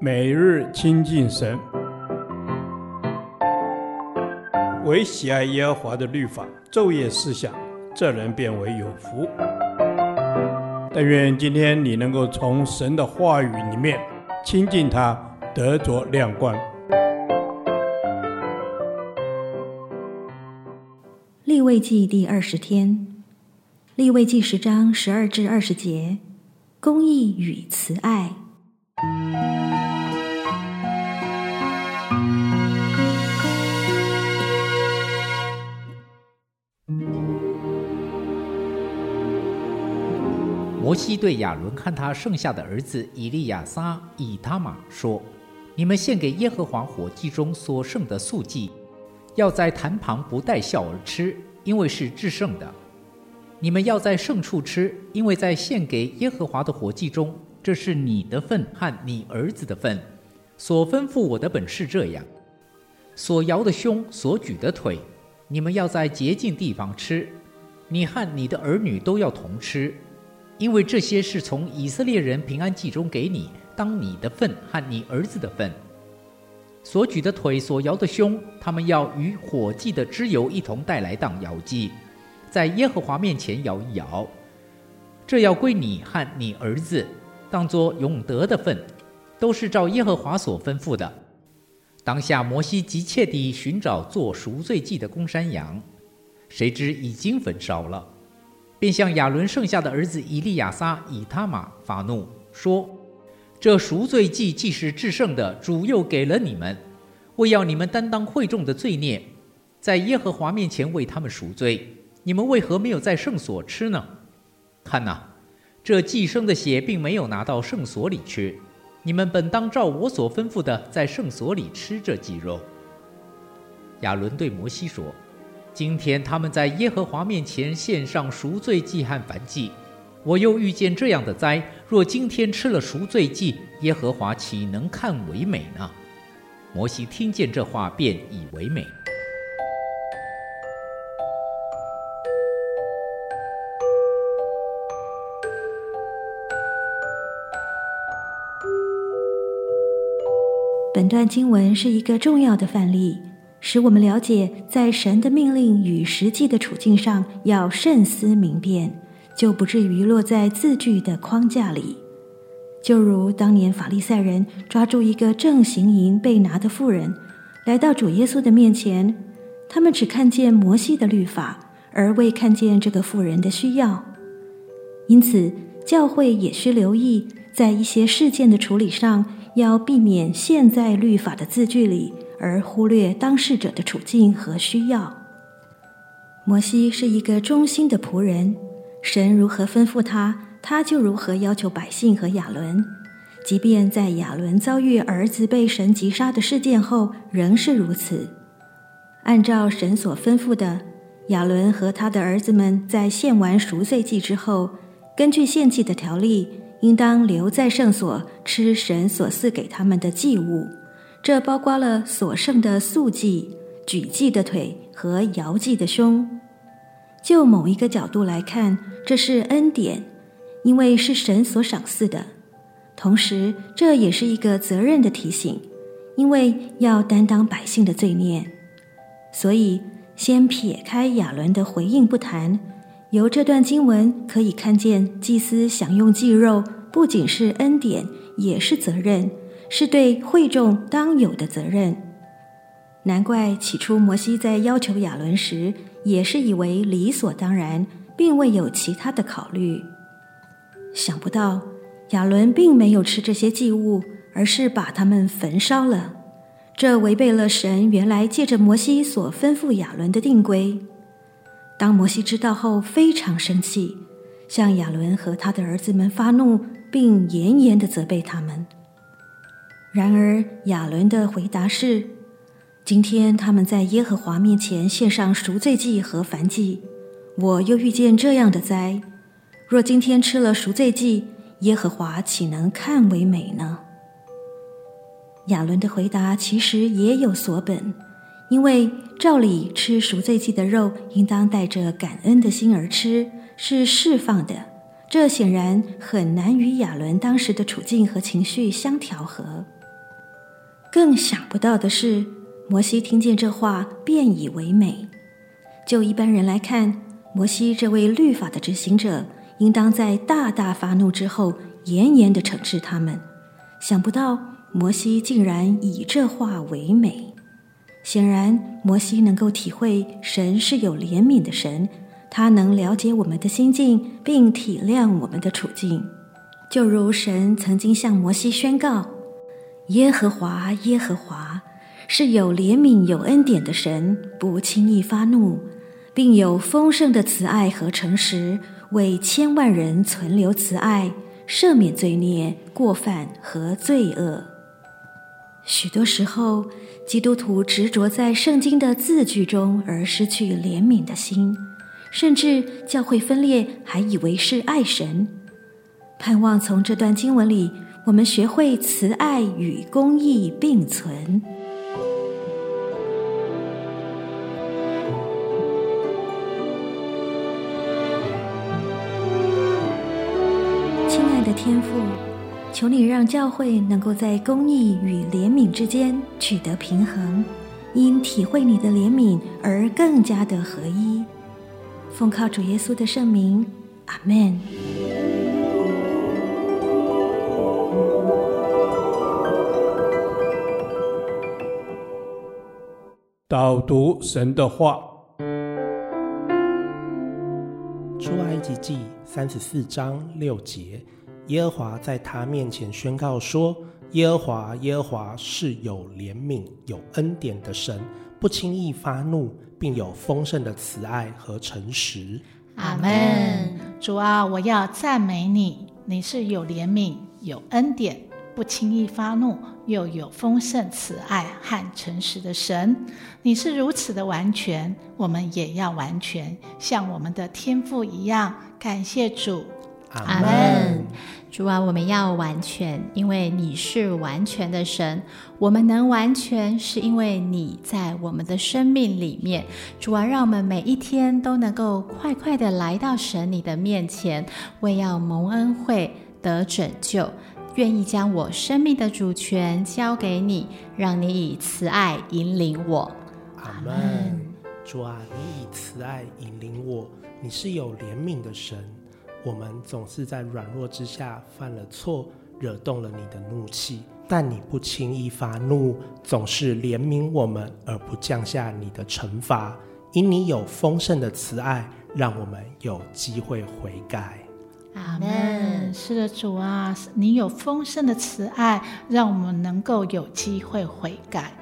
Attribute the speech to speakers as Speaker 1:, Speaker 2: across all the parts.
Speaker 1: 每日亲近神，唯喜爱耶和华的律法，昼夜思想，这人便为有福。但愿今天你能够从神的话语里面亲近他，得着亮光。
Speaker 2: 立位记第二十天，立位记十章十二至二十节，公义与慈爱。
Speaker 3: 摩西对亚伦和他剩下的儿子以利亚撒、以他玛说：“你们献给耶和华火祭中所剩的素祭，要在坛旁不带笑而吃，因为是至圣的。你们要在圣处吃，因为在献给耶和华的火祭中，这是你的份和你儿子的份。所吩咐我的本是这样：所摇的胸、所举的腿，你们要在洁净地方吃，你和你的儿女都要同吃。”因为这些是从以色列人平安祭中给你当你的份和你儿子的份，所举的腿、所摇的胸，他们要与火祭的脂油一同带来当摇祭，在耶和华面前摇一摇。这要归你和你儿子，当作永得的份，都是照耶和华所吩咐的。当下摩西急切地寻找做赎罪祭的公山羊，谁知已经焚烧了。便向亚伦剩下的儿子以利亚撒、以他玛发怒，说：“这赎罪祭既是至圣的，主又给了你们，为要你们担当会众的罪孽，在耶和华面前为他们赎罪。你们为何没有在圣所吃呢？看哪，这祭牲的血并没有拿到圣所里去。你们本当照我所吩咐的，在圣所里吃这祭肉。”亚伦对摩西说。今天他们在耶和华面前献上赎罪祭和燔祭，我又遇见这样的灾。若今天吃了赎罪祭，耶和华岂能看为美呢？摩西听见这话，便以为美。
Speaker 2: 本段经文是一个重要的范例。使我们了解，在神的命令与实际的处境上要慎思明辨，就不至于落在字句的框架里。就如当年法利赛人抓住一个正行淫被拿的妇人，来到主耶稣的面前，他们只看见摩西的律法，而未看见这个妇人的需要。因此，教会也需留意，在一些事件的处理上，要避免陷在律法的字句里。而忽略当事者的处境和需要。摩西是一个忠心的仆人，神如何吩咐他，他就如何要求百姓和亚伦。即便在亚伦遭遇儿子被神击杀的事件后，仍是如此。按照神所吩咐的，亚伦和他的儿子们在献完赎罪祭之后，根据献祭的条例，应当留在圣所吃神所赐给他们的祭物。这包括了所剩的素祭、举祭的腿和摇祭的胸。就某一个角度来看，这是恩典，因为是神所赏赐的。同时，这也是一个责任的提醒，因为要担当百姓的罪孽。所以，先撇开亚伦的回应不谈，由这段经文可以看见，祭司享用祭肉不仅是恩典，也是责任。是对会众当有的责任。难怪起初摩西在要求亚伦时，也是以为理所当然，并未有其他的考虑。想不到亚伦并没有吃这些祭物，而是把它们焚烧了。这违背了神原来借着摩西所吩咐亚伦的定规。当摩西知道后，非常生气，向亚伦和他的儿子们发怒，并严严地责备他们。然而亚伦的回答是：今天他们在耶和华面前献上赎罪祭和燔祭，我又遇见这样的灾。若今天吃了赎罪祭，耶和华岂能看为美呢？亚伦的回答其实也有所本，因为照理吃赎罪祭的肉，应当带着感恩的心而吃，是释放的。这显然很难与亚伦当时的处境和情绪相调和。更想不到的是，摩西听见这话，便以为美。就一般人来看，摩西这位律法的执行者，应当在大大发怒之后，严严地惩治他们。想不到摩西竟然以这话为美。显然，摩西能够体会神是有怜悯的神，他能了解我们的心境，并体谅我们的处境。就如神曾经向摩西宣告：“耶和华，耶和华，是有怜悯、有恩典的神，不轻易发怒，并有丰盛的慈爱和诚实，为千万人存留慈爱，赦免罪孽、过犯和罪恶。”许多时候，基督徒执着在圣经的字句中，而失去怜悯的心，甚至教会分裂，还以为是爱神。盼望从这段经文里，我们学会慈爱与公义并存。亲爱的天父。求你让教会能够在公义与怜悯之间取得平衡，因体会你的怜悯而更加的合一。奉靠主耶稣的圣名，阿门。
Speaker 1: 导读神的话，
Speaker 4: 出埃及记三十四章六节。耶和华在他面前宣告说：“耶和华，耶和华是有怜悯、有恩典的神，不轻易发怒，并有丰盛的慈爱和诚实。”
Speaker 5: 阿门。主啊，我要赞美你，你是有怜悯、有恩典、不轻易发怒，又有丰盛慈爱和诚实的神。你是如此的完全，我们也要完全，像我们的天父一样。感谢主。
Speaker 6: 阿门。主啊，我们要完全，因为你是完全的神。我们能完全，是因为你在我们的生命里面。主啊，让我们每一天都能够快快的来到神你的面前，为要蒙恩惠得拯救，愿意将我生命的主权交给你，让你以慈爱引领我。
Speaker 4: 阿门。主啊，你以慈爱引领我，你是有怜悯的神。我们总是在软弱之下犯了错，惹动了你的怒气，但你不轻易发怒，总是怜悯我们，而不降下你的惩罚。因你有丰盛的慈爱，让我们有机会悔改。
Speaker 5: 阿门。是的，主啊，你有丰盛的慈爱，让我们能够有机会悔改。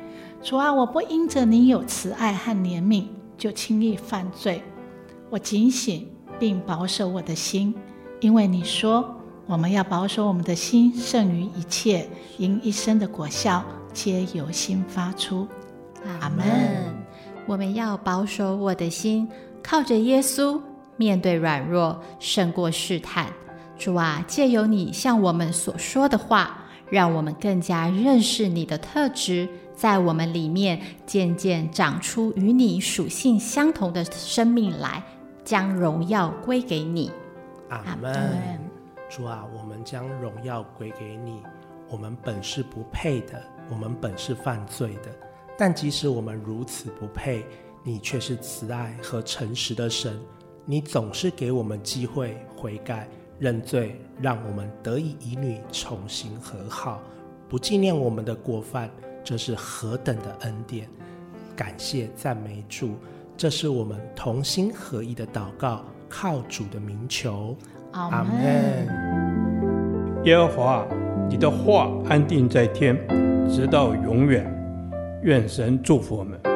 Speaker 5: 主啊，我不因着你有慈爱和怜悯，就轻易犯罪。我警醒。并保守我的心，因为你说我们要保守我们的心胜于一切，因一生的果效皆由心发出。阿门。
Speaker 6: 我们要保守我的心，靠着耶稣面对软弱，胜过试探。主啊，借由你向我们所说的话，让我们更加认识你的特质，在我们里面渐渐长出与你属性相同的生命来。将荣耀归给你，
Speaker 4: 阿门。主啊，我们将荣耀归给你。我们本是不配的，我们本是犯罪的，但即使我们如此不配，你却是慈爱和诚实的神。你总是给我们机会悔改、认罪，让我们得以与你重新和好，不纪念我们的过犯。这是何等的恩典！感谢赞美主。这是我们同心合意的祷告，靠主的名求，阿门。
Speaker 1: 耶和华，你的话安定在天，直到永远。愿神祝福我们。